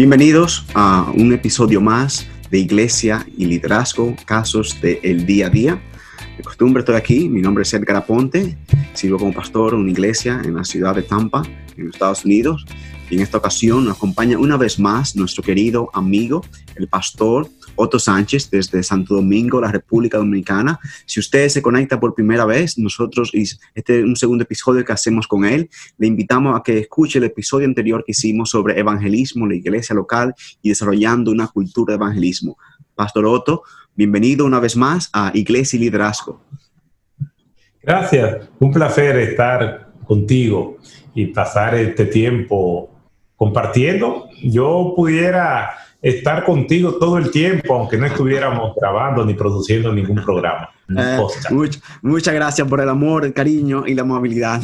Bienvenidos a un episodio más de Iglesia y Liderazgo, casos del día a día. De costumbre estoy aquí, mi nombre es Edgar Aponte, sirvo como pastor en una iglesia en la ciudad de Tampa, en Estados Unidos. Y en esta ocasión nos acompaña una vez más nuestro querido amigo, el pastor Otto Sánchez desde Santo Domingo, la República Dominicana. Si usted se conecta por primera vez, nosotros, este es un segundo episodio que hacemos con él, le invitamos a que escuche el episodio anterior que hicimos sobre evangelismo, la iglesia local y desarrollando una cultura de evangelismo. Pastor Otto, bienvenido una vez más a Iglesia y Liderazgo. Gracias, un placer estar contigo y pasar este tiempo compartiendo. Yo pudiera estar contigo todo el tiempo, aunque no estuviéramos grabando ni produciendo ningún programa. Eh, muchas gracias por el amor, el cariño y la amabilidad.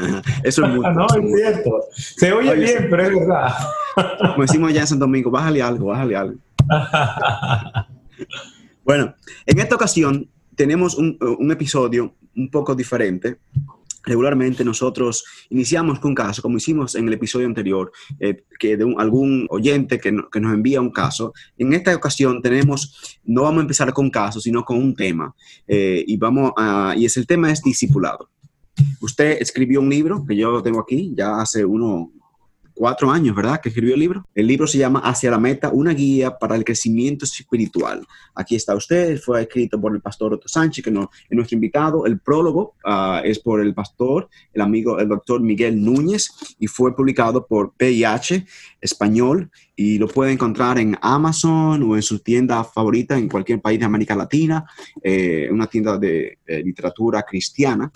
Eso es mucho. no, es cierto. Se oye bien, pero es verdad. Como decimos ya en Santo Domingo, bájale algo, bájale algo. bueno, en esta ocasión tenemos un, un episodio un poco diferente Regularmente nosotros iniciamos con un caso, como hicimos en el episodio anterior, eh, que de algún oyente que, nos envía un caso. En esta ocasión tenemos, no vamos a empezar con casos, sino con un tema. Eh, y, vamos a, y es el tema es discipulado. Usted escribió un libro que yo tengo aquí, ya hace uno, cuatro años, ¿verdad? Que escribió el libro. El libro se llama Hacia la Meta, una guía para el crecimiento espiritual. Aquí está usted, fue escrito por el pastor Otto Sánchez, que no, es nuestro invitado. El prólogo ah, es por el pastor, el amigo, el doctor Miguel Núñez, y fue publicado por PIH Español, y lo puede encontrar en Amazon o en su tienda favorita en cualquier país de América Latina, eh, una tienda de literatura cristiana.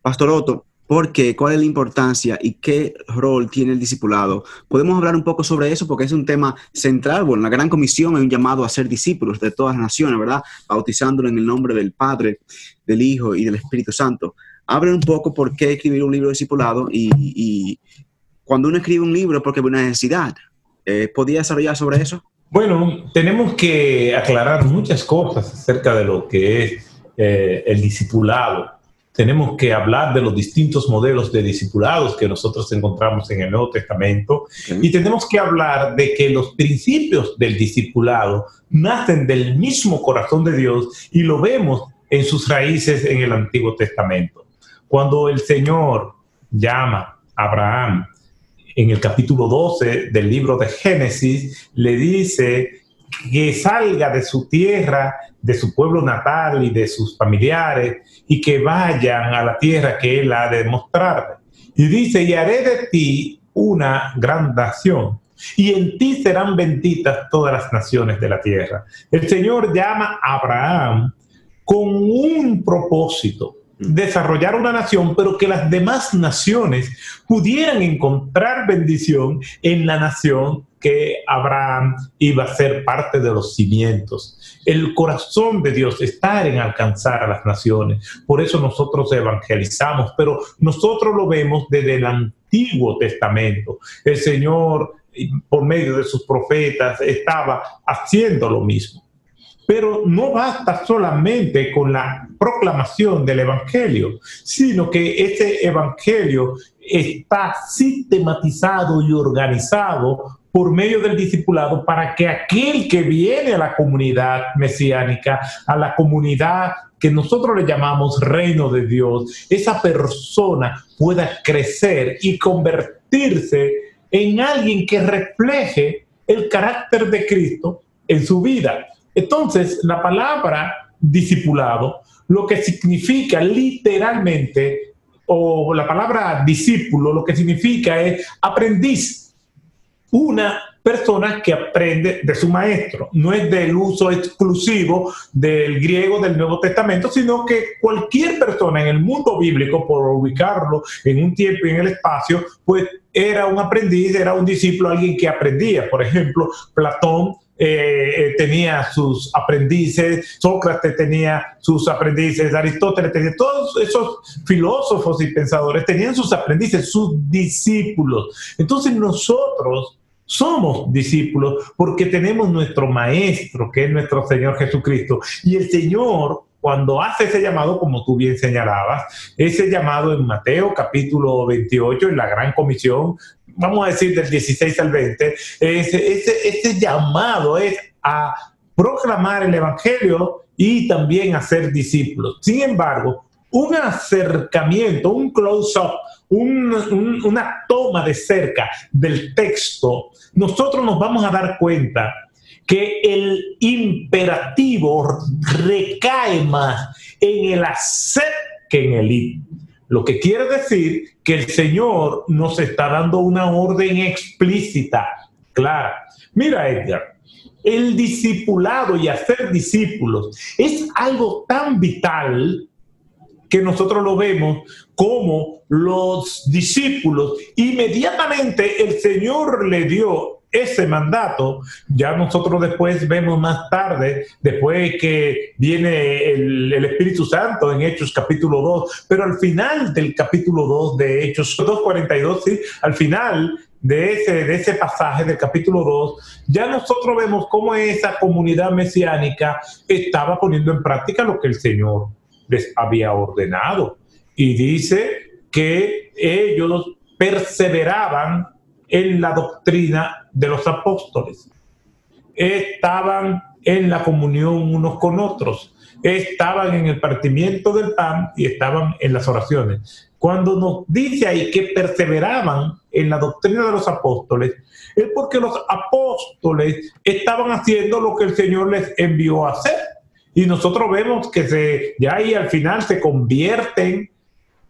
Pastor Otto, ¿Por qué? ¿Cuál es la importancia y qué rol tiene el discipulado? Podemos hablar un poco sobre eso porque es un tema central. Bueno, la Gran Comisión hay un llamado a ser discípulos de todas las naciones, ¿verdad? Bautizándolo en el nombre del Padre, del Hijo y del Espíritu Santo. Abre un poco por qué escribir un libro discipulado y, cuando uno escribe un libro porque hay una necesidad. Eh, ¿Podría desarrollar sobre eso? Bueno, tenemos que aclarar muchas cosas acerca de lo que es eh, el discipulado tenemos que hablar de los distintos modelos de discipulados que nosotros encontramos en el Nuevo Testamento y tenemos que hablar de que los principios del discipulado nacen del mismo corazón de Dios y lo vemos en sus raíces en el Antiguo Testamento. Cuando el Señor llama a Abraham en el capítulo 12 del libro de Génesis, le dice que salga de su tierra, de su pueblo natal y de sus familiares y que vayan a la tierra que él ha de mostrarle. Y dice, y haré de ti una gran nación y en ti serán benditas todas las naciones de la tierra. El Señor llama a Abraham con un propósito, desarrollar una nación, pero que las demás naciones pudieran encontrar bendición en la nación que Abraham iba a ser parte de los cimientos. El corazón de Dios está en alcanzar a las naciones. Por eso nosotros evangelizamos, pero nosotros lo vemos desde el Antiguo Testamento. El Señor, por medio de sus profetas, estaba haciendo lo mismo. Pero no basta solamente con la proclamación del Evangelio, sino que ese Evangelio está sistematizado y organizado por medio del discipulado para que aquel que viene a la comunidad mesiánica, a la comunidad que nosotros le llamamos reino de Dios, esa persona pueda crecer y convertirse en alguien que refleje el carácter de Cristo en su vida. Entonces, la palabra discipulado, lo que significa literalmente, o la palabra discípulo, lo que significa es aprendiz, una persona que aprende de su maestro. No es del uso exclusivo del griego del Nuevo Testamento, sino que cualquier persona en el mundo bíblico, por ubicarlo en un tiempo y en el espacio, pues era un aprendiz, era un discípulo, alguien que aprendía. Por ejemplo, Platón eh, eh, tenía sus aprendices, Sócrates tenía sus aprendices, Aristóteles tenía, todos esos filósofos y pensadores tenían sus aprendices, sus discípulos. Entonces nosotros somos discípulos porque tenemos nuestro maestro, que es nuestro Señor Jesucristo. Y el Señor, cuando hace ese llamado, como tú bien señalabas, ese llamado en Mateo capítulo 28, en la gran comisión, vamos a decir del 16 al 20, ese, llamado es a proclamar el Evangelio y también a ser discípulos. Sin embargo, un acercamiento, un close-up, una toma de cerca del texto, nosotros nos vamos a dar cuenta que el imperativo recae más en el hacer que en el ir. Lo que quiere decir que el Señor nos está dando una orden explícita, clara. Mira, Edgar, el discipulado y hacer discípulos es algo tan vital que nosotros lo vemos como los discípulos, inmediatamente el Señor le dio ese mandato, ya nosotros después vemos más tarde, después que viene el, Espíritu Santo en Hechos capítulo 2, pero al final del capítulo 2 de Hechos 2.42, sí, al final de ese, de ese pasaje del capítulo 2, ya nosotros vemos cómo esa comunidad mesiánica estaba poniendo en práctica lo que el Señor les había ordenado. Y dice que ellos perseveraban en la doctrina de los apóstoles. Estaban en la comunión unos con otros, estaban en el partimiento del pan y estaban en las oraciones. Cuando nos dice ahí que perseveraban en la doctrina de los apóstoles, es porque los apóstoles estaban haciendo lo que el Señor les envió a hacer. Y nosotros vemos que se, ya ahí al final se convierten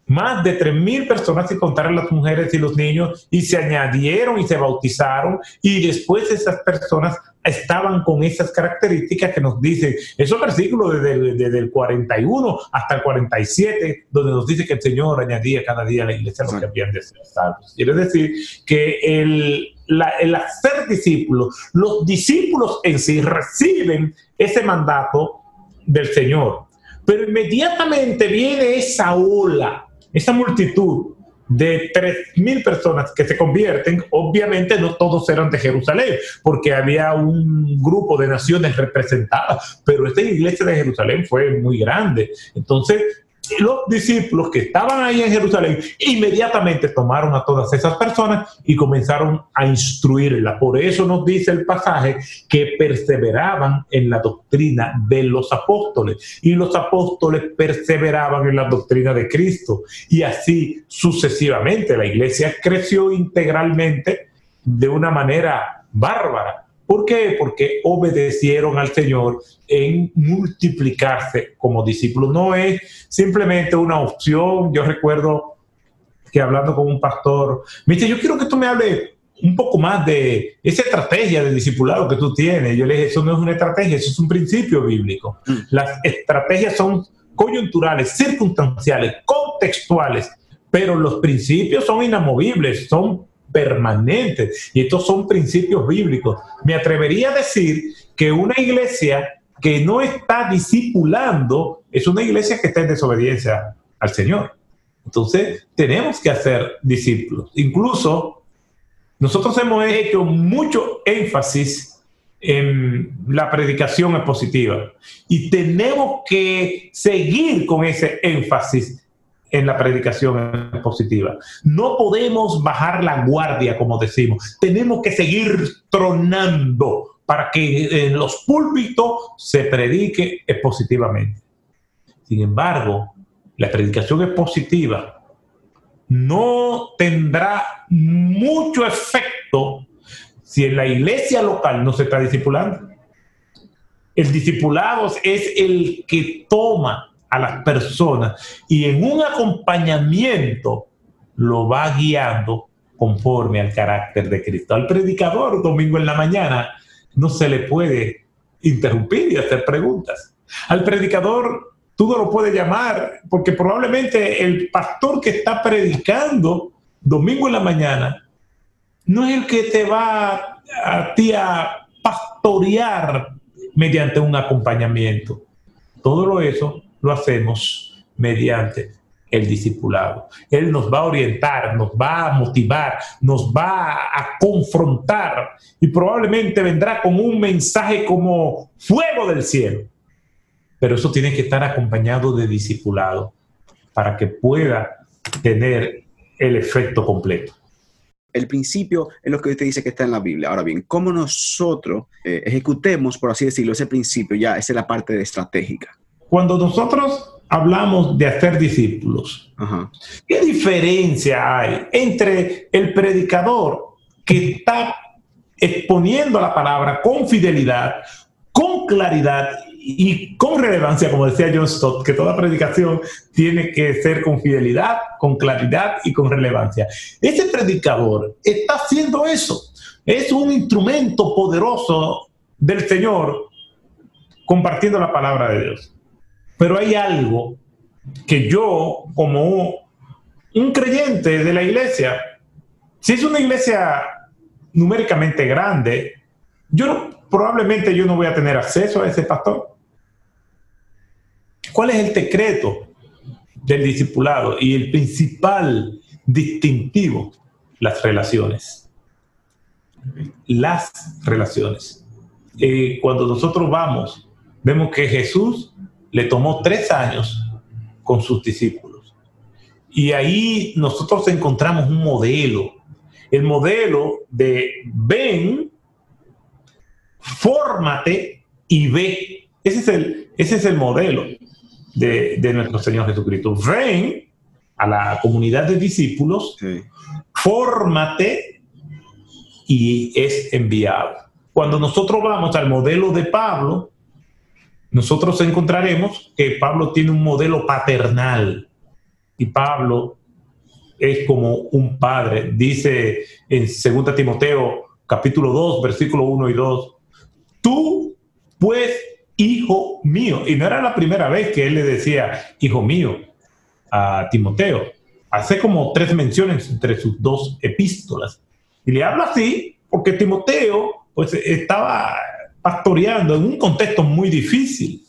más de 3.000 personas sin contar las mujeres y los niños y se añadieron y se bautizaron y después esas personas estaban con esas características que nos dicen esos versículos desde, el 41 hasta el 47 donde nos dice que el Señor añadía cada día a la iglesia los que habían de ser salvos. Quiere decir que el, el hacer discípulos, los discípulos en sí reciben ese mandato del Señor. Pero inmediatamente viene esa ola esa multitud de 3.000 personas que se convierten, obviamente no todos eran de Jerusalén, porque había un grupo de naciones representadas, pero esta iglesia de Jerusalén fue muy grande. Entonces, los discípulos que estaban ahí en Jerusalén inmediatamente tomaron a todas esas personas y comenzaron a instruirla. Por eso nos dice el pasaje que perseveraban en la doctrina de los apóstoles y los apóstoles perseveraban en la doctrina de Cristo y así sucesivamente. La iglesia creció integralmente de una manera bárbara ¿Por qué? Porque obedecieron al Señor en multiplicarse como discípulos. No es simplemente una opción. Yo recuerdo que hablando con un pastor, me dice, yo quiero que tú me hables un poco más de esa estrategia de discipulado que tú tienes. Yo le dije, eso no es una estrategia, eso es un principio bíblico. Mm. Las estrategias son coyunturales, circunstanciales, contextuales, pero los principios son inamovibles, son permanentes. Y estos son principios bíblicos. Me atrevería a decir que una iglesia que no está discipulando es una iglesia que está en desobediencia al Señor. Entonces, tenemos que hacer discípulos. Incluso nosotros hemos hecho mucho énfasis en la predicación expositiva y tenemos que seguir con ese énfasis en la predicación positiva. No podemos bajar la guardia, como decimos. Tenemos que seguir tronando para que en los púlpitos se predique expositivamente. Sin embargo, la predicación expositiva no tendrá mucho efecto si en la iglesia local no se está discipulando. El discipulado es el que toma a las personas y en un acompañamiento lo va guiando conforme al carácter de Cristo. Al predicador, domingo en la mañana, no se le puede interrumpir y hacer preguntas. Al predicador, tú no lo puedes llamar porque probablemente el pastor que está predicando domingo en la mañana no es el que te va a ti a pastorear mediante un acompañamiento. Todo lo eso lo hacemos mediante el discipulado. Él nos va a orientar, nos va a motivar, nos va a confrontar y probablemente vendrá con un mensaje como fuego del cielo. Pero eso tiene que estar acompañado de discipulado para que pueda tener el efecto completo. el principio es lo que usted dice que está en la Biblia. Ahora bien, ¿cómo nosotros eh, ejecutemos, por así decirlo, ese principio? Ya, es la parte estratégica. Cuando nosotros hablamos de hacer discípulos, ¿qué diferencia hay entre el predicador que está exponiendo la palabra con fidelidad, con claridad y con relevancia, como decía John Stott, que toda predicación tiene que ser con fidelidad, con claridad y con relevancia. Ese predicador está haciendo eso. Es un instrumento poderoso del Señor compartiendo la palabra de Dios. Pero hay algo que yo, como un creyente de la iglesia, si es una iglesia numéricamente grande, yo probablemente yo no voy a tener acceso a ese pastor. ¿Cuál es el secreto del discipulado y el principal distintivo? Las relaciones. Las relaciones. Eh, cuando nosotros vamos, vemos que Jesús le tomó tres años con sus discípulos. Y ahí nosotros encontramos un modelo. El modelo de ven, fórmate y ve. Ese es el, ese es el modelo de, nuestro Señor Jesucristo. Ven a la comunidad de discípulos, fórmate y es enviado. Cuando nosotros vamos al modelo de Pablo, nosotros encontraremos que Pablo tiene un modelo paternal y Pablo es como un padre. Dice en 2 Timoteo capítulo 2, versículo 1 y 2, tú pues hijo mío. Y no era la primera vez que él le decía, hijo mío, a Timoteo. Hace como tres menciones entre sus dos epístolas. Y le habla así porque Timoteo pues estaba pastoreando en un contexto muy difícil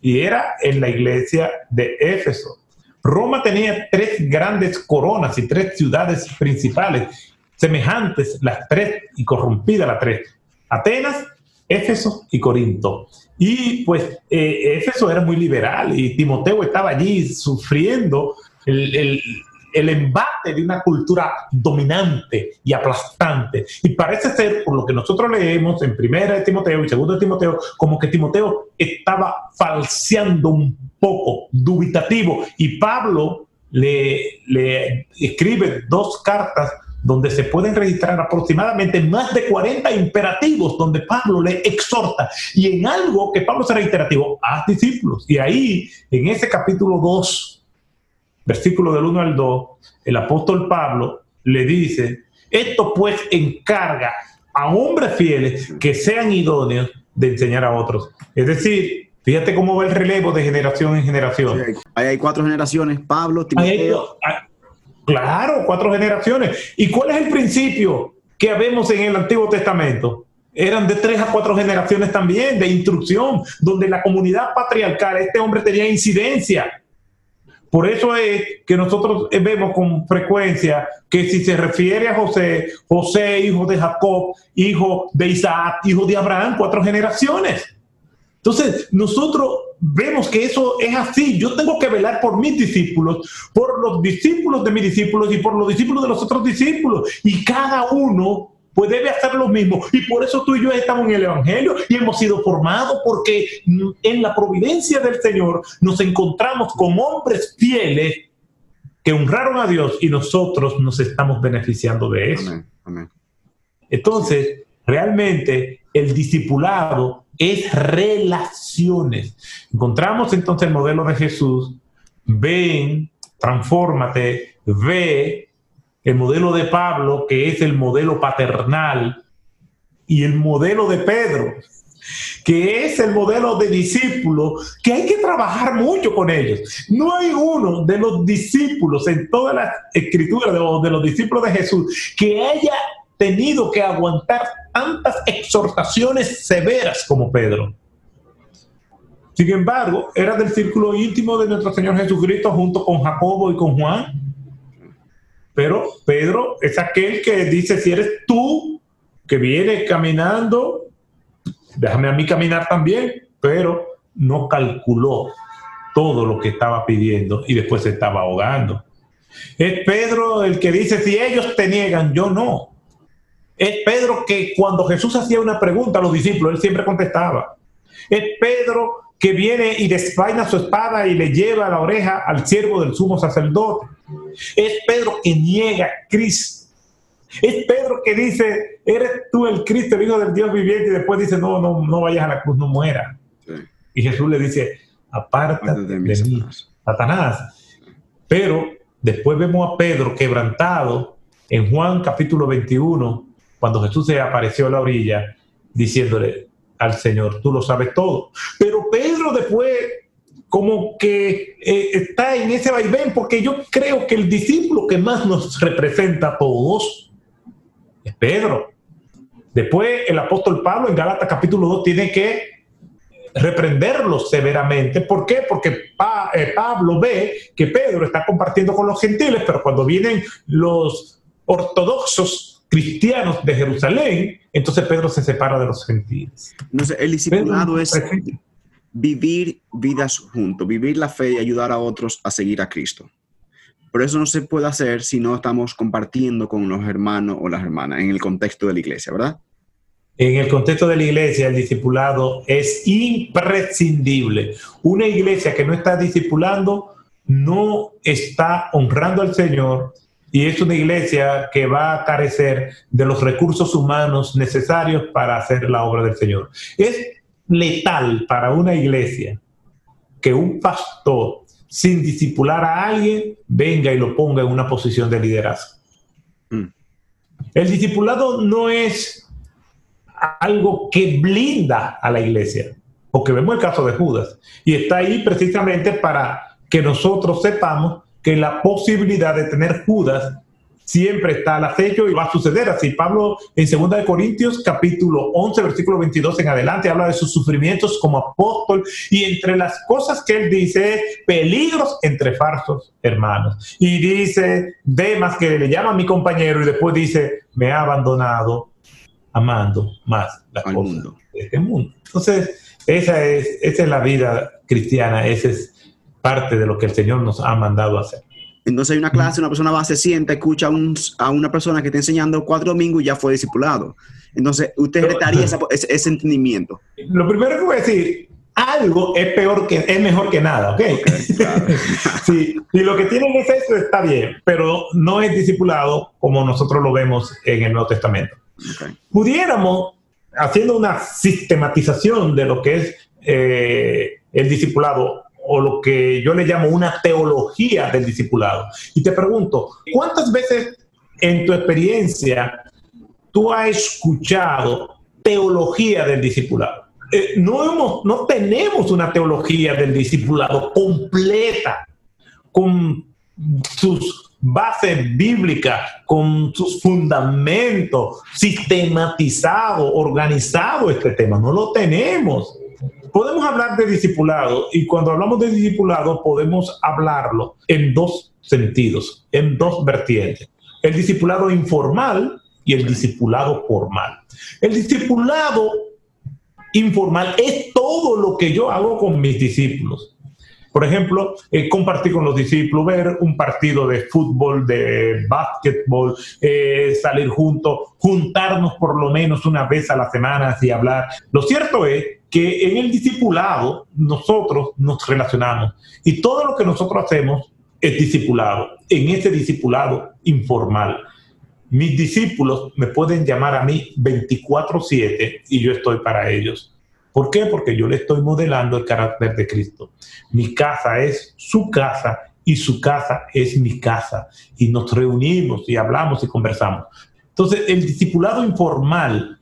y era en la iglesia de Éfeso. Roma tenía tres grandes coronas y tres ciudades principales, semejantes las tres y corrompidas las tres. Atenas, Éfeso y Corinto. Y pues eh, Éfeso era muy liberal y Timoteo estaba allí sufriendo el, embate de una cultura dominante y aplastante. Y parece ser, por lo que nosotros leemos en primera de Timoteo y segundo de Timoteo, como que Timoteo estaba falseando un poco, dubitativo. Y Pablo le, le escribe dos cartas donde se pueden registrar aproximadamente más de 40 imperativos donde Pablo le exhorta. Y en algo que Pablo será reiterativo, haz discípulos. Y ahí, en ese capítulo 2, versículo del 1 al 2, el apóstol Pablo le dice, esto pues encarga a hombres fieles que sean idóneos de enseñar a otros. Es decir, Fíjate cómo va el relevo de generación en generación. ahí hay cuatro generaciones, Pablo, Timoteo. Claro, cuatro generaciones. ¿Y cuál es el principio que vemos en el Antiguo Testamento? Eran de tres a cuatro generaciones también de instrucción, donde la comunidad patriarcal, este hombre tenía incidencia. Por eso es que nosotros vemos con frecuencia que si se refiere a José, José, hijo de Jacob, hijo de Isaac, hijo de Abraham, cuatro generaciones. Entonces, nosotros vemos que eso es así. Yo tengo que velar por mis discípulos, por los discípulos de mis discípulos y por los discípulos de los otros discípulos. Y cada uno pues debe hacer lo mismo. Y por eso tú y yo estamos en el Evangelio y hemos sido formados porque en la providencia del Señor nos encontramos con hombres fieles que honraron a Dios y nosotros nos estamos beneficiando de eso. Entonces, realmente el discipulado es relaciones. Encontramos entonces el modelo de Jesús, ven, transfórmate, ve el modelo de Pablo, que es el modelo paternal, y el modelo de Pedro, que es el modelo de discípulo, que hay que trabajar mucho con ellos. No hay uno de los discípulos en todas las escrituras de de los discípulos de Jesús que haya tenido que aguantar tantas exhortaciones severas como Pedro. Sin embargo, era del círculo íntimo de nuestro Señor Jesucristo junto con Jacobo y con Juan. Pero Pedro es aquel que dice, si eres tú que vienes caminando, déjame a mí caminar también, pero no calculó todo lo que estaba pidiendo y después se estaba ahogando. Es Pedro el que dice, si ellos te niegan, yo no. Es Pedro que cuando Jesús hacía una pregunta a los discípulos, él siempre contestaba. Es Pedro que viene y desvaina su espada y le lleva la oreja al siervo del sumo sacerdote. Es Pedro que niega a Cristo. Es Pedro que dice, eres tú el Cristo, el Hijo del Dios viviente, y después dice, no, no, no vayas a la cruz, no muera. Y Jesús le dice, aparte de mí, Satanás. Pero después vemos a Pedro quebrantado en Juan capítulo 21, cuando Jesús se apareció a la orilla, diciéndole al Señor, tú lo sabes todo. Pero Pedro después como que eh, está en ese vaivén, porque yo creo que el discípulo que más nos representa a todos es Pedro. Después el apóstol Pablo en Galata capítulo 2 tiene que reprenderlo severamente. ¿Por qué? Porque eh, Pablo ve que Pedro está compartiendo con los gentiles, pero cuando vienen los ortodoxos cristianos de Jerusalén, entonces Pedro se separa de los gentiles. No sé, el discipulado es vivir vidas juntos, vivir la fe y ayudar a otros a seguir a Cristo. Pero eso no se puede hacer si no estamos compartiendo con los hermanos o las hermanas en el contexto de la iglesia, ¿verdad? En el contexto de la iglesia, el discipulado es imprescindible. Una iglesia que no está discipulando no está honrando al Señor y es una iglesia que va a carecer de los recursos humanos necesarios para hacer la obra del Señor. Es letal para una iglesia que un pastor sin discipular a alguien venga y lo ponga en una posición de liderazgo. Mm. El discipulado no es algo que blinda a la iglesia, porque vemos el caso de Judas, y está ahí precisamente para que nosotros sepamos que la posibilidad de tener Judas siempre está al acecho y va a suceder así. Pablo en 2 de Corintios capítulo 11 versículo 22 en adelante habla de sus sufrimientos como apóstol y entre las cosas que él dice peligros entre falsos hermanos. Y dice Demas que le llama a mi compañero y después dice me ha abandonado amando más las cosas mundo. de este mundo. Entonces, esa es, esa es la vida cristiana, esa es parte de lo que el Señor nos ha mandado hacer. Entonces hay una clase, una persona va, se sienta, escucha a, una persona que está enseñando cuatro domingos y ya fue discipulado. Entonces, usted retaría ese, entendimiento. Lo primero que voy a decir, algo es peor que, es mejor que nada, ¿ok? sí, y lo que tienen es eso, está bien, pero no es discipulado como nosotros lo vemos en el Nuevo Testamento. Pudiéramos, haciendo una sistematización de lo que es eh, el discipulado, o lo que yo le llamo una teología del discipulado. Y te pregunto, ¿cuántas veces en tu experiencia tú has escuchado teología del discipulado? Eh, no, hemos, no tenemos una teología del discipulado completa, con sus base bíblica, con sus fundamentos, sistematizado, organizado este tema. No lo tenemos. Podemos hablar de discipulado y cuando hablamos de discipulado podemos hablarlo en dos sentidos, en dos vertientes. El discipulado informal y el discipulado formal. El discipulado informal es todo lo que yo hago con mis discípulos. Por ejemplo, eh, compartir con los discípulos, ver un partido de fútbol, de básquetbol, eh, salir juntos, juntarnos por lo menos una vez a la semana y hablar. Lo cierto es que en el discipulado nosotros nos relacionamos y todo lo que nosotros hacemos es discipulado, en ese discipulado informal. Mis discípulos me pueden llamar a mí 24/7 y yo estoy para ellos. ¿Por qué? Porque yo le estoy modelando el carácter de Cristo. Mi casa es su casa y su casa es mi casa. Y nos reunimos y hablamos y conversamos. Entonces, el discipulado informal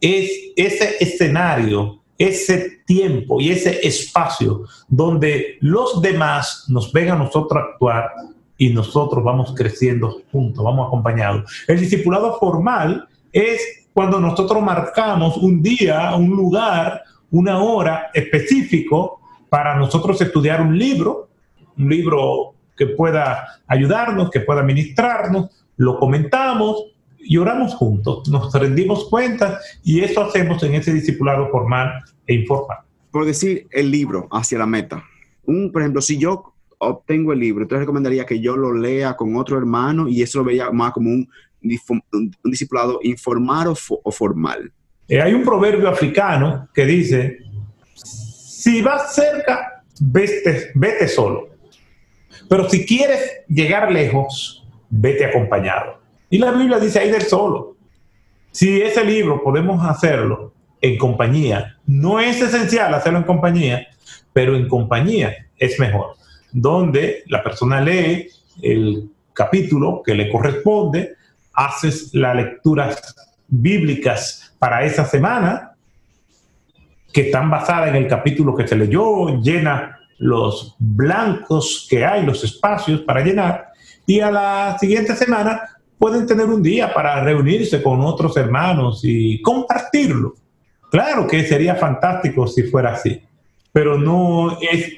es ese escenario, ese tiempo y ese espacio donde los demás nos ven a nosotros actuar y nosotros vamos creciendo juntos, vamos acompañados. El discipulado formal es cuando nosotros marcamos un día, un lugar, una hora específico para nosotros estudiar un libro, un libro que pueda ayudarnos, que pueda ministrarnos, lo comentamos y oramos juntos, nos rendimos cuentas y eso hacemos en ese discipulado formal e informal. Por decir el libro hacia la meta. Un, por ejemplo, si yo obtengo el libro, ¿tú recomendaría que yo lo lea con otro hermano y eso lo veía más como un, un, discipulado informal o, formal? Eh, hay un proverbio africano que dice, si vas cerca, vete, vete solo. Pero si quieres llegar lejos, vete acompañado. Y la Biblia dice ahí del solo. Si ese libro podemos hacerlo en compañía, no es esencial hacerlo en compañía, pero en compañía es mejor. Donde la persona lee el capítulo que le corresponde, haces las lecturas bíblicas para esa semana, que están basadas en el capítulo que se leyó, llena los blancos que hay, los espacios para llenar, y a la siguiente semana pueden tener un día para reunirse con otros hermanos y compartirlo. Claro que sería fantástico si fuera así, pero no es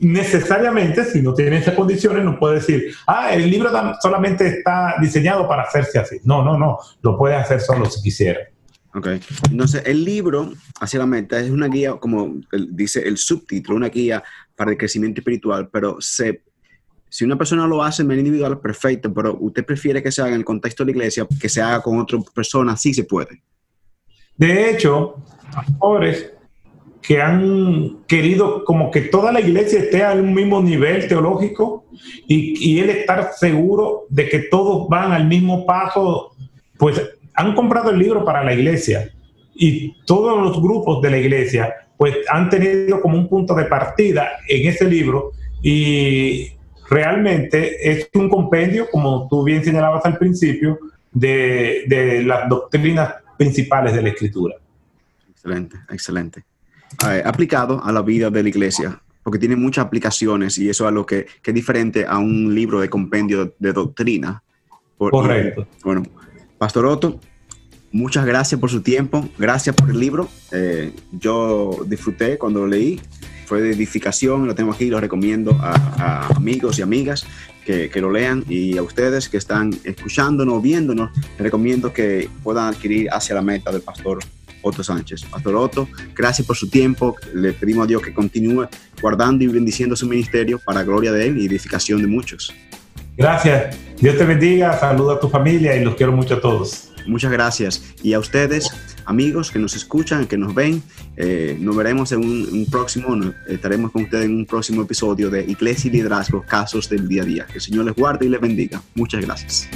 necesariamente, si no tiene esas condiciones, no puede decir, ah, el libro solamente está diseñado para hacerse así. No, no, no, lo puede hacer solo si quisiera. Ok. Entonces, el libro, hacia la meta, es una guía, como dice el subtítulo, una guía para el crecimiento espiritual, pero se, si una persona lo hace en manera individual, perfecto, pero usted prefiere que se haga en el contexto de la iglesia, que se haga con otra persona, sí se puede. De hecho, pastores que han querido como que toda la iglesia esté a un mismo nivel teológico y, y él estar seguro de que todos van al mismo paso, pues han comprado el libro para la iglesia y todos los grupos de la iglesia pues han tenido como un punto de partida en ese libro y realmente es un compendio, como tú bien señalabas al principio, de, de las doctrinas principales de la escritura. Excelente, excelente. Eh, aplicado a la vida de la iglesia, porque tiene muchas aplicaciones y eso es algo que, que es diferente a un libro de compendio de doctrina. Correcto. bueno, Pastor Otto, muchas gracias por su tiempo, gracias por el libro. Eh, yo disfruté cuando lo leí, fue de edificación, lo tengo aquí, lo recomiendo a, amigos y amigas que, lo lean y a ustedes que están escuchándonos, viéndonos, recomiendo que puedan adquirir hacia la meta del pastor Otto Sánchez. Pastor Otto, gracias por su tiempo, le pedimos a Dios que continúe guardando y bendiciendo su ministerio para gloria de Él y edificación de muchos. Gracias. Dios te bendiga. Saluda a tu familia y los quiero mucho a todos. Muchas gracias. Y a ustedes, amigos que nos escuchan, que nos ven, eh, nos veremos en un, próximo, estaremos con ustedes en un próximo episodio de Iglesia y Liderazgo, Casos del Día a Día. Que el Señor les guarde y les bendiga. Muchas gracias.